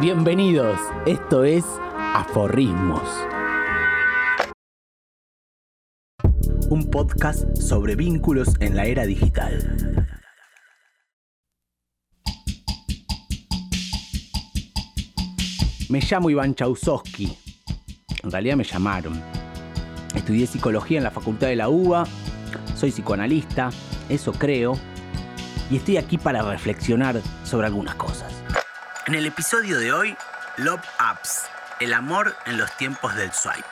Bienvenidos, esto es Aforrismos. Un podcast sobre vínculos en la era digital. Me llamo Iván Chausowski. En realidad me llamaron. Estudié psicología en la Facultad de la UBA. Soy psicoanalista, eso creo. Y estoy aquí para reflexionar sobre algunas cosas. En el episodio de hoy, Love Apps, el amor en los tiempos del swipe.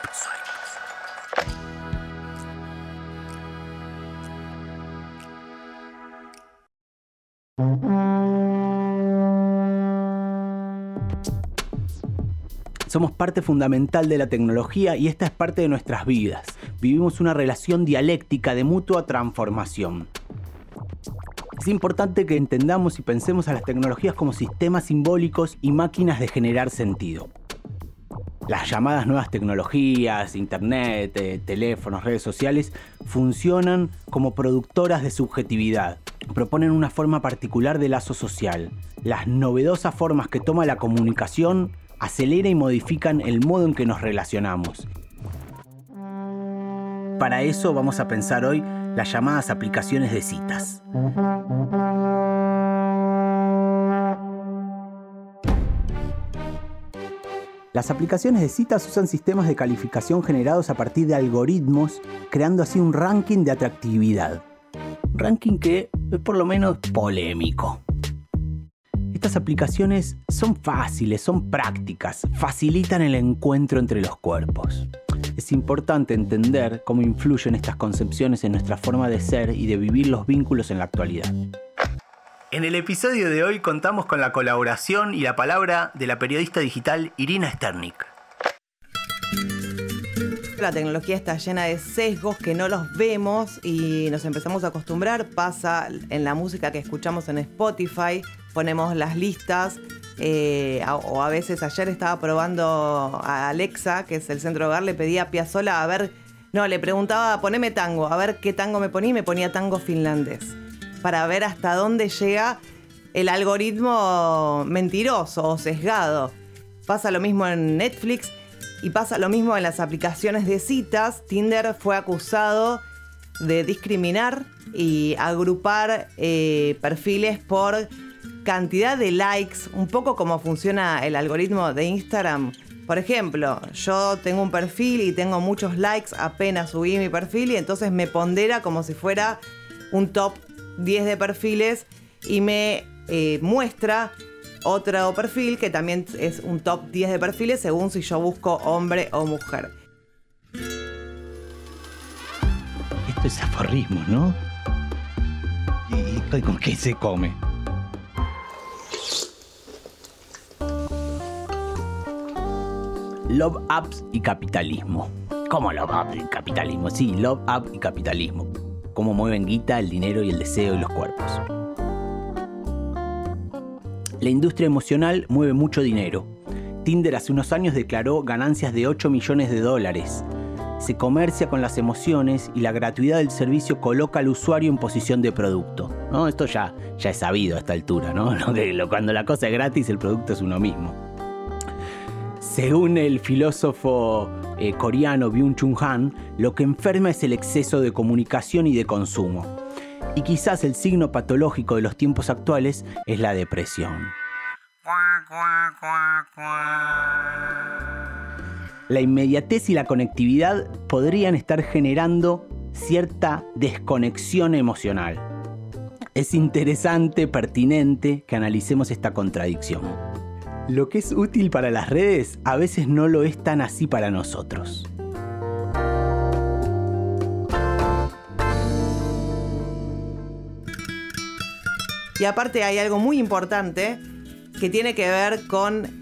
Somos parte fundamental de la tecnología y esta es parte de nuestras vidas. Vivimos una relación dialéctica de mutua transformación. Es importante que entendamos y pensemos a las tecnologías como sistemas simbólicos y máquinas de generar sentido. Las llamadas nuevas tecnologías, internet, eh, teléfonos, redes sociales, funcionan como productoras de subjetividad. Proponen una forma particular de lazo social. Las novedosas formas que toma la comunicación acelera y modifican el modo en que nos relacionamos. Para eso vamos a pensar hoy las llamadas aplicaciones de citas. Las aplicaciones de citas usan sistemas de calificación generados a partir de algoritmos, creando así un ranking de atractividad. ranking que es por lo menos polémico. Estas aplicaciones son fáciles, son prácticas, facilitan el encuentro entre los cuerpos. Es importante entender cómo influyen estas concepciones en nuestra forma de ser y de vivir los vínculos en la actualidad. En el episodio de hoy contamos con la colaboración y la palabra de la periodista digital Irina Sternik. La tecnología está llena de sesgos que no los vemos y nos empezamos a acostumbrar. Pasa en la música que escuchamos en Spotify, ponemos las listas. Eh, o a veces ayer estaba probando a Alexa, que es el centro hogar, le pedía a Piazzola a ver, no, le preguntaba, poneme tango, a ver qué tango me ponía y me ponía tango finlandés, para ver hasta dónde llega el algoritmo mentiroso o sesgado. Pasa lo mismo en Netflix y pasa lo mismo en las aplicaciones de citas. Tinder fue acusado de discriminar y agrupar eh, perfiles por cantidad de likes, un poco como funciona el algoritmo de Instagram. Por ejemplo, yo tengo un perfil y tengo muchos likes, apenas subí mi perfil y entonces me pondera como si fuera un top 10 de perfiles y me eh, muestra otro perfil que también es un top 10 de perfiles según si yo busco hombre o mujer. Esto es aforrismo, ¿no? ¿Y con qué se come? Love Apps y capitalismo. ¿Cómo Love Apps y capitalismo? Sí, Love Up y capitalismo. Cómo mueven guita, el dinero y el deseo y los cuerpos. La industria emocional mueve mucho dinero. Tinder hace unos años declaró ganancias de 8 millones de dólares. Se comercia con las emociones y la gratuidad del servicio coloca al usuario en posición de producto. ¿no? Esto ya, ya es sabido a esta altura, ¿no? Cuando la cosa es gratis, el producto es uno mismo. Según el filósofo eh, coreano Byung-Chun Han, lo que enferma es el exceso de comunicación y de consumo. Y quizás el signo patológico de los tiempos actuales es la depresión. La inmediatez y la conectividad podrían estar generando cierta desconexión emocional. Es interesante, pertinente que analicemos esta contradicción. Lo que es útil para las redes a veces no lo es tan así para nosotros. Y aparte hay algo muy importante que tiene que ver con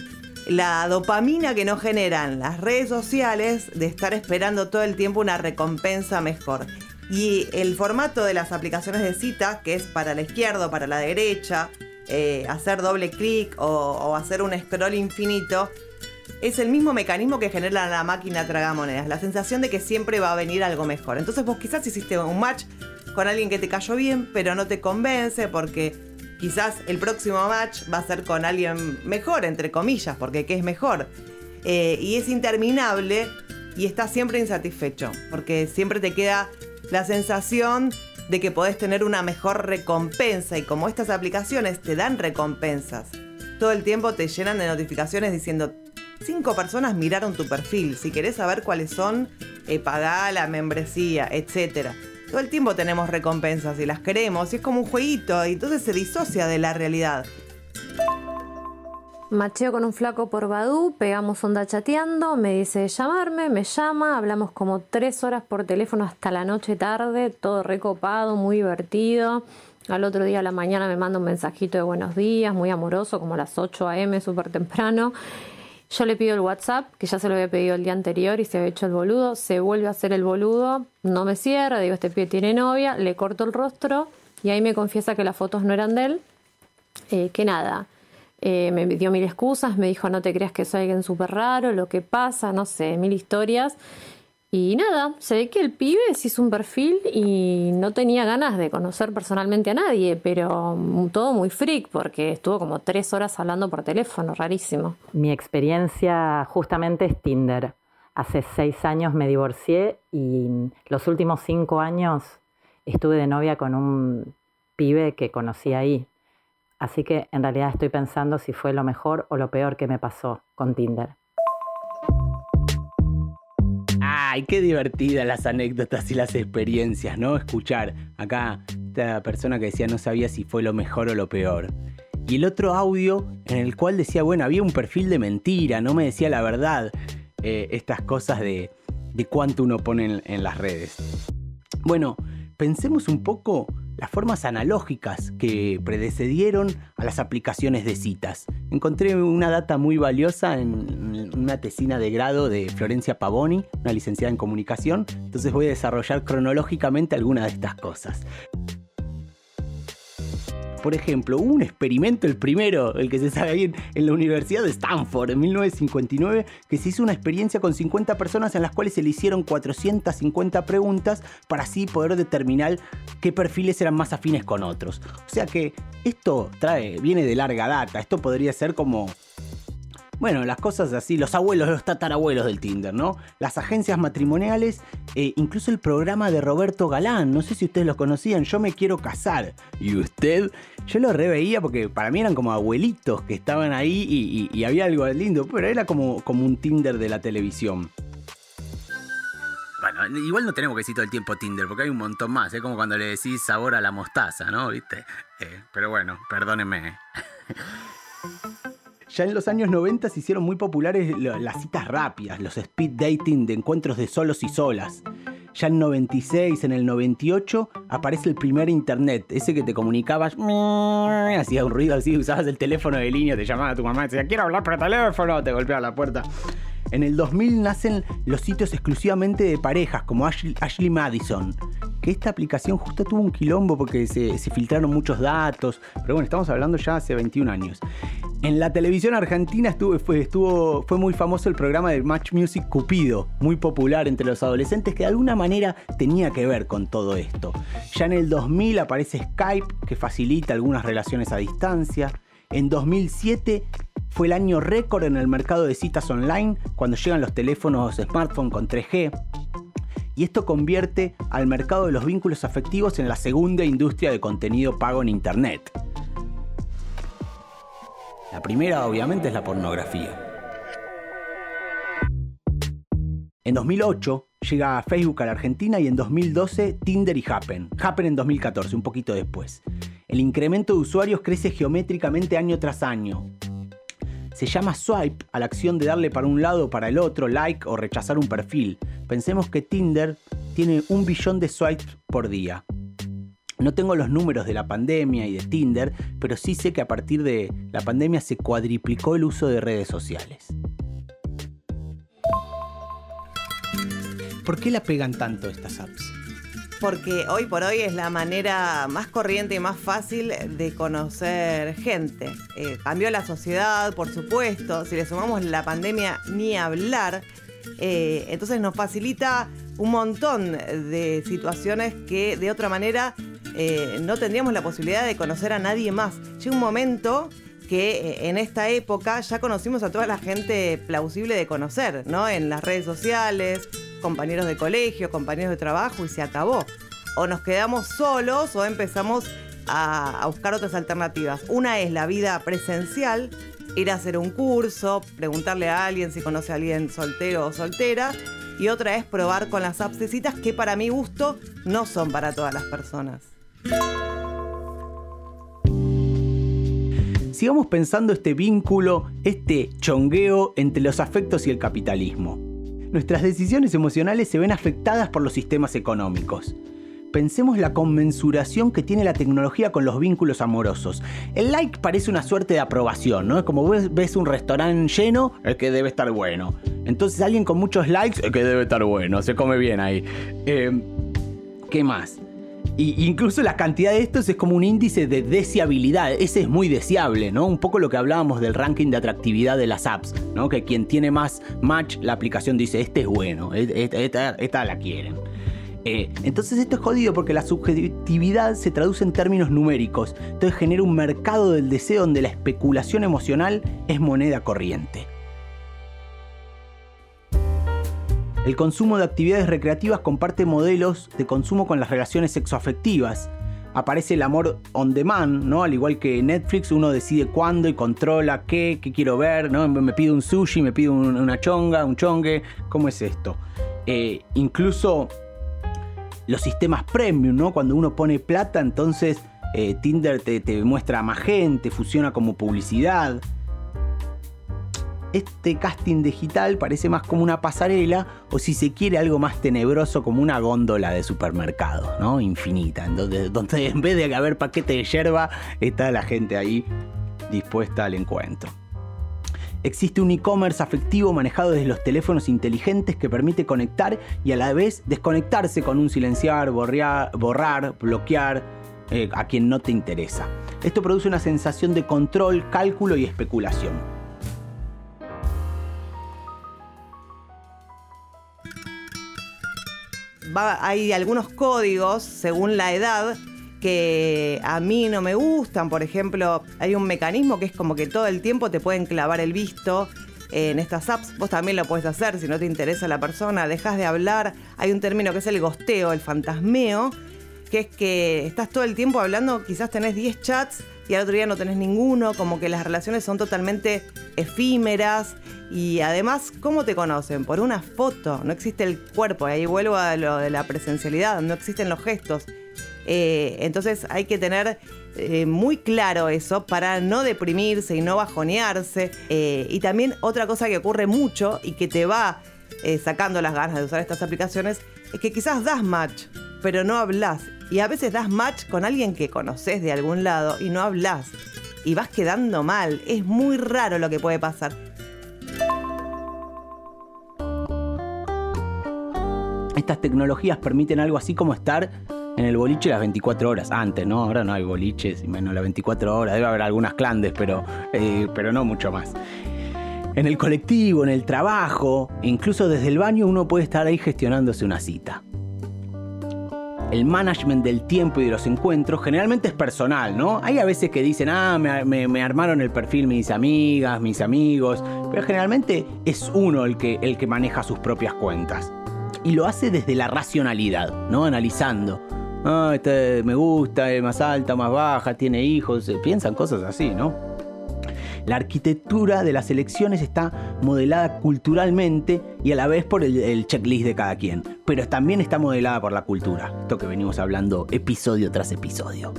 la dopamina que nos generan las redes sociales de estar esperando todo el tiempo una recompensa mejor. Y el formato de las aplicaciones de cita, que es para la izquierda o para la derecha, eh, hacer doble clic o, hacer un scroll infinito, es el mismo mecanismo que genera la máquina tragamonedas, la sensación de que siempre va a venir algo mejor. Entonces vos quizás hiciste un match con alguien que te cayó bien, pero no te convence porque quizás el próximo match va a ser con alguien mejor, entre comillas, porque ¿qué es mejor? Eh, y es interminable y estás siempre insatisfecho, porque siempre te queda la sensación de que podés tener una mejor recompensa y como estas aplicaciones te dan recompensas, todo el tiempo te llenan de notificaciones diciendo cinco personas miraron tu perfil, si querés saber cuáles son, eh, pagá la membresía, etc. Todo el tiempo tenemos recompensas y las queremos y es como un jueguito y entonces se disocia de la realidad. Macheo con un flaco por Badu, pegamos onda chateando, me dice llamarme, me llama, hablamos como tres horas por teléfono hasta la noche tarde, todo recopado, muy divertido. Al otro día a la mañana me manda un mensajito de buenos días, muy amoroso, como a las 8 a.m., súper temprano. Yo le pido el WhatsApp, que ya se lo había pedido el día anterior y se había hecho el boludo. Se vuelve a hacer el boludo, no me cierra, digo, este pibe tiene novia, le corto el rostro y ahí me confiesa que las fotos no eran de él, eh, que nada eh, me dio mil excusas, me dijo no te creas que soy alguien súper raro, lo que pasa, no sé, mil historias. Y nada, se ve que el pibe se hizo un perfil y no tenía ganas de conocer personalmente a nadie, pero todo muy freak porque estuvo como tres horas hablando por teléfono, rarísimo. Mi experiencia justamente es Tinder. Hace seis años me divorcié y los últimos cinco años estuve de novia con un pibe que conocí ahí. Así que en realidad estoy pensando si fue lo mejor o lo peor que me pasó con Tinder. Ay, qué divertidas las anécdotas y las experiencias, ¿no? Escuchar acá esta persona que decía no sabía si fue lo mejor o lo peor. Y el otro audio en el cual decía, bueno, había un perfil de mentira, no me decía la verdad. Eh, estas cosas de, cuánto uno pone en las redes. Bueno, pensemos un poco las formas analógicas que predecedieron a las aplicaciones de citas. Encontré una data muy valiosa en una tesina de grado de Florencia Pavoni, una licenciada en comunicación, entonces voy a desarrollar cronológicamente algunas de estas cosas. Por ejemplo, un experimento, el primero, el que se sabe ahí en, la Universidad de Stanford en 1959, que se hizo una experiencia con 50 personas en las cuales se le hicieron 450 preguntas para así poder determinar qué perfiles eran más afines con otros. O sea que esto trae, viene de larga data, esto podría ser como bueno, las cosas así, los abuelos, los tatarabuelos del Tinder, ¿no? Las agencias matrimoniales, eh, incluso el programa de Roberto Galán, no sé si ustedes lo conocían, Yo me quiero casar. ¿Y usted? Yo lo reveía porque para mí eran como abuelitos que estaban ahí y, había algo lindo, pero era como, como un Tinder de la televisión. Bueno, igual no tenemos que decir todo el tiempo Tinder, porque hay un montón más. Es como cuando le decís sabor a la mostaza, ¿no? ¿Viste? Eh, pero bueno, perdónenme. Ya en los años 90 se hicieron muy populares las citas rápidas, los speed dating de encuentros de solos y solas. Ya en 96, en el 98, aparece el primer internet, ese que te comunicabas, hacía un ruido así, usabas el teléfono de línea, te llamaba tu mamá, decía, quiero hablar por teléfono, te golpeaba la puerta. En el 2000 nacen los sitios exclusivamente de parejas, como Ashley, Madison. Que esta aplicación justo tuvo un quilombo porque se, filtraron muchos datos. Pero bueno, estamos hablando ya hace 21 años. En la televisión argentina fue, estuvo, fue muy famoso el programa de Match Music Cupido, muy popular entre los adolescentes, que de alguna manera tenía que ver con todo esto. Ya en el 2000 aparece Skype, que facilita algunas relaciones a distancia. En 2007 fue el año récord en el mercado de citas online cuando llegan los teléfonos smartphone con 3G. Y esto convierte al mercado de los vínculos afectivos en la segunda industria de contenido pago en Internet. La primera obviamente es la pornografía. En 2008 llega Facebook a la Argentina y en 2012 Tinder y Happen. Happen en 2014, un poquito después. El incremento de usuarios crece geométricamente año tras año se llama swipe a la acción de darle para un lado o para el otro, like o rechazar un perfil. Pensemos que Tinder tiene un billón de swipes por día. No tengo los números de la pandemia y de Tinder, pero sí sé que a partir de la pandemia se cuadriplicó el uso de redes sociales. ¿Por qué la pegan tanto estas apps? Porque hoy por hoy es la manera más corriente y más fácil de conocer gente. Eh, cambió la sociedad, por supuesto, si le sumamos la pandemia, ni hablar. Eh, entonces nos facilita un montón de situaciones que de otra manera eh, no tendríamos la posibilidad de conocer a nadie más. Llega un momento que en esta época ya conocimos a toda la gente plausible de conocer, ¿no? En las redes sociales, compañeros de colegio, compañeros de trabajo y se acabó. O nos quedamos solos o empezamos a, buscar otras alternativas. Una es la vida presencial, ir a hacer un curso, preguntarle a alguien si conoce a alguien soltero o soltera. Y otra es probar con las citas que para mi gusto no son para todas las personas. Sigamos pensando este vínculo, este chongueo entre los afectos y el capitalismo. Nuestras decisiones emocionales se ven afectadas por los sistemas económicos. Pensemos la conmensuración que tiene la tecnología con los vínculos amorosos. El like parece una suerte de aprobación, ¿no? Es como ves, un restaurante lleno, el que debe estar bueno. Entonces alguien con muchos likes, el que debe estar bueno, se come bien ahí. Eh, ¿Qué más? Y incluso la cantidad de estos es como un índice de deseabilidad. Ese es muy deseable, ¿no? Un poco lo que hablábamos del ranking de atractividad de las apps, ¿no? Que quien tiene más match, la aplicación dice, este es bueno, esta, la quieren. Eh, entonces esto es jodido porque la subjetividad se traduce en términos numéricos. Entonces genera un mercado del deseo donde la especulación emocional es moneda corriente. El consumo de actividades recreativas comparte modelos de consumo con las relaciones sexoafectivas. Aparece el amor on demand, ¿no? Al igual que Netflix, uno decide cuándo y controla qué, qué quiero ver, ¿no? Me pido un sushi, me pido una chonga, un chongue. ¿Cómo es esto? Eh, incluso los sistemas premium, ¿no? Cuando uno pone plata, entonces eh, Tinder te, muestra a más gente, funciona como publicidad este casting digital parece más como una pasarela o si se quiere algo más tenebroso como una góndola de supermercado, ¿no? Infinita, donde, donde en vez de haber paquete de yerba está la gente ahí dispuesta al encuentro. Existe un e-commerce afectivo manejado desde los teléfonos inteligentes que permite conectar y a la vez desconectarse con un silenciar, borrar, bloquear eh, a quien no te interesa. Esto produce una sensación de control, cálculo y especulación. Hay algunos códigos según la edad que a mí no me gustan. Por ejemplo, hay un mecanismo que es como que todo el tiempo te pueden clavar el visto en estas apps. Vos también lo puedes hacer si no te interesa la persona, dejas de hablar. Hay un término que es el gosteo, el fantasmeo, que es que estás todo el tiempo hablando, quizás tenés 10 chats y al otro día no tenés ninguno, como que las relaciones son totalmente efímeras y además, ¿cómo te conocen? Por una foto, no existe el cuerpo, ahí vuelvo a lo de la presencialidad, no existen los gestos. Eh, entonces hay que tener eh, muy claro eso para no deprimirse y no bajonearse. Eh, y también otra cosa que ocurre mucho y que te va sacando las ganas de usar estas aplicaciones es que quizás das match, pero no hablas. Y a veces das match con alguien que conoces de algún lado y no hablas. Y vas quedando mal. Es muy raro lo que puede pasar. Estas tecnologías permiten algo así como estar en el boliche las 24 horas. Antes, ¿no? Ahora no hay boliches y menos las 24 horas. Debe haber algunas clandes, pero, eh, pero no mucho más. En el colectivo, en el trabajo, incluso desde el baño uno puede estar ahí gestionándose una cita el management del tiempo y de los encuentros generalmente es personal, ¿no? Hay a veces que dicen, ah, me, armaron el perfil mis amigas, mis amigos, pero generalmente es uno el que, el que maneja sus propias cuentas. Y lo hace desde la racionalidad, ¿no? Analizando. Ah, este me gusta, es más alta, más baja, tiene hijos, piensan cosas así, ¿no? La arquitectura de las elecciones está modelada culturalmente y a la vez por el, checklist de cada quien, pero también está modelada por la cultura, esto que venimos hablando episodio tras episodio.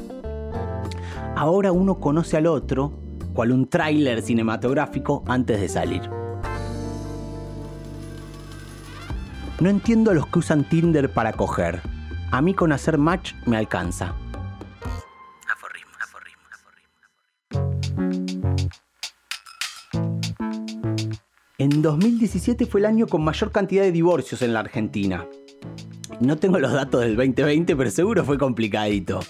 Ahora uno conoce al otro, cual un tráiler cinematográfico antes de salir. No entiendo a los que usan Tinder para coger. A mí con hacer match me alcanza. En 2017 fue el año con mayor cantidad de divorcios en la Argentina. No tengo los datos del 2020, pero seguro fue complicadito.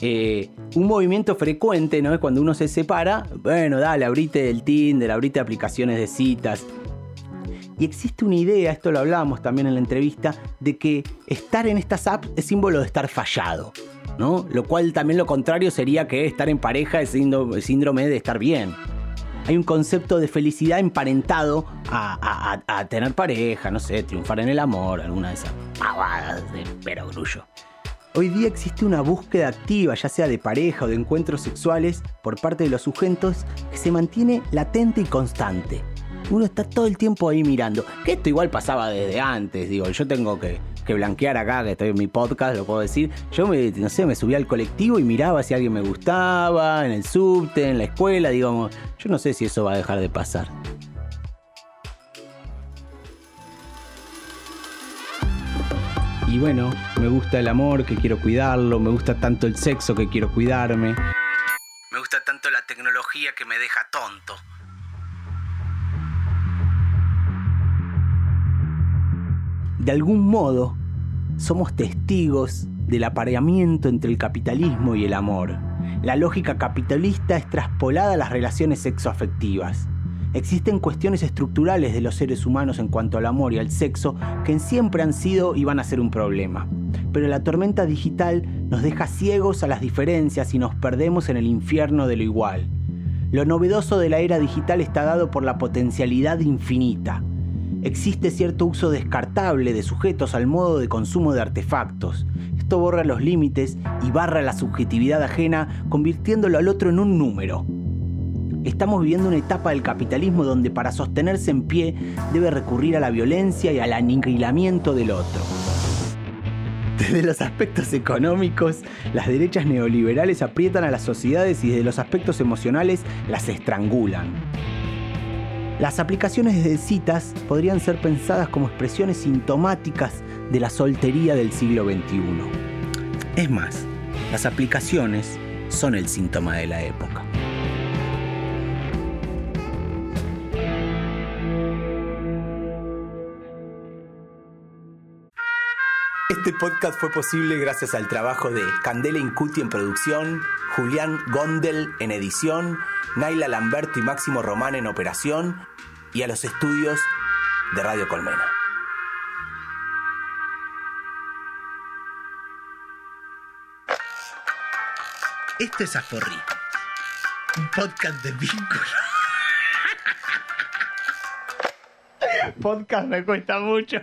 Eh, un movimiento frecuente, ¿no? Es cuando uno se separa, bueno, dale, abrite el Tinder, abrite aplicaciones de citas. Y existe una idea, esto lo hablábamos también en la entrevista, de que estar en estas apps es símbolo de estar fallado. ¿no? Lo cual también lo contrario sería que estar en pareja es síndrome de estar bien. Hay un concepto de felicidad emparentado a, tener pareja, no sé, triunfar en el amor, alguna de esas pavadas de perogrullo. Hoy día existe una búsqueda activa, ya sea de pareja o de encuentros sexuales, por parte de los sujetos, que se mantiene latente y constante. Uno está todo el tiempo ahí mirando. Que esto igual pasaba desde antes, digo, yo tengo que, blanquear acá, que estoy en mi podcast, lo puedo decir. Yo me, no sé, me subía al colectivo y miraba si alguien me gustaba, en el subte, en la escuela, digamos. Yo no sé si eso va a dejar de pasar. Y bueno, me gusta el amor que quiero cuidarlo, me gusta tanto el sexo que quiero cuidarme. De algún modo, somos testigos del apareamiento entre el capitalismo y el amor. La lógica capitalista es traspolada a las relaciones sexoafectivas. Existen cuestiones estructurales de los seres humanos en cuanto al amor y al sexo que siempre han sido y van a ser un problema. Pero la tormenta digital nos deja ciegos a las diferencias y nos perdemos en el infierno de lo igual. Lo novedoso de la era digital está dado por la potencialidad infinita. Existe cierto uso descartable de sujetos al modo de consumo de artefactos. Esto borra los límites y barra la subjetividad ajena, convirtiéndolo al otro en un número, Estamos viviendo una etapa del capitalismo donde para sostenerse en pie debe recurrir a la violencia y al aniquilamiento del otro. Desde los aspectos económicos, las derechas neoliberales aprietan a las sociedades y desde los aspectos emocionales las estrangulan. Las aplicaciones de citas podrían ser pensadas como expresiones sintomáticas de la soltería del siglo XXI. Es más, las aplicaciones son el síntoma de la época. Este podcast fue posible gracias al trabajo de Candela Incuti en producción, Julián Gondel en edición, Naila Lamberto y Máximo Román en operación y a los estudios de Radio Colmena. Esto es Aforri, un podcast de vínculo. podcast me cuesta mucho.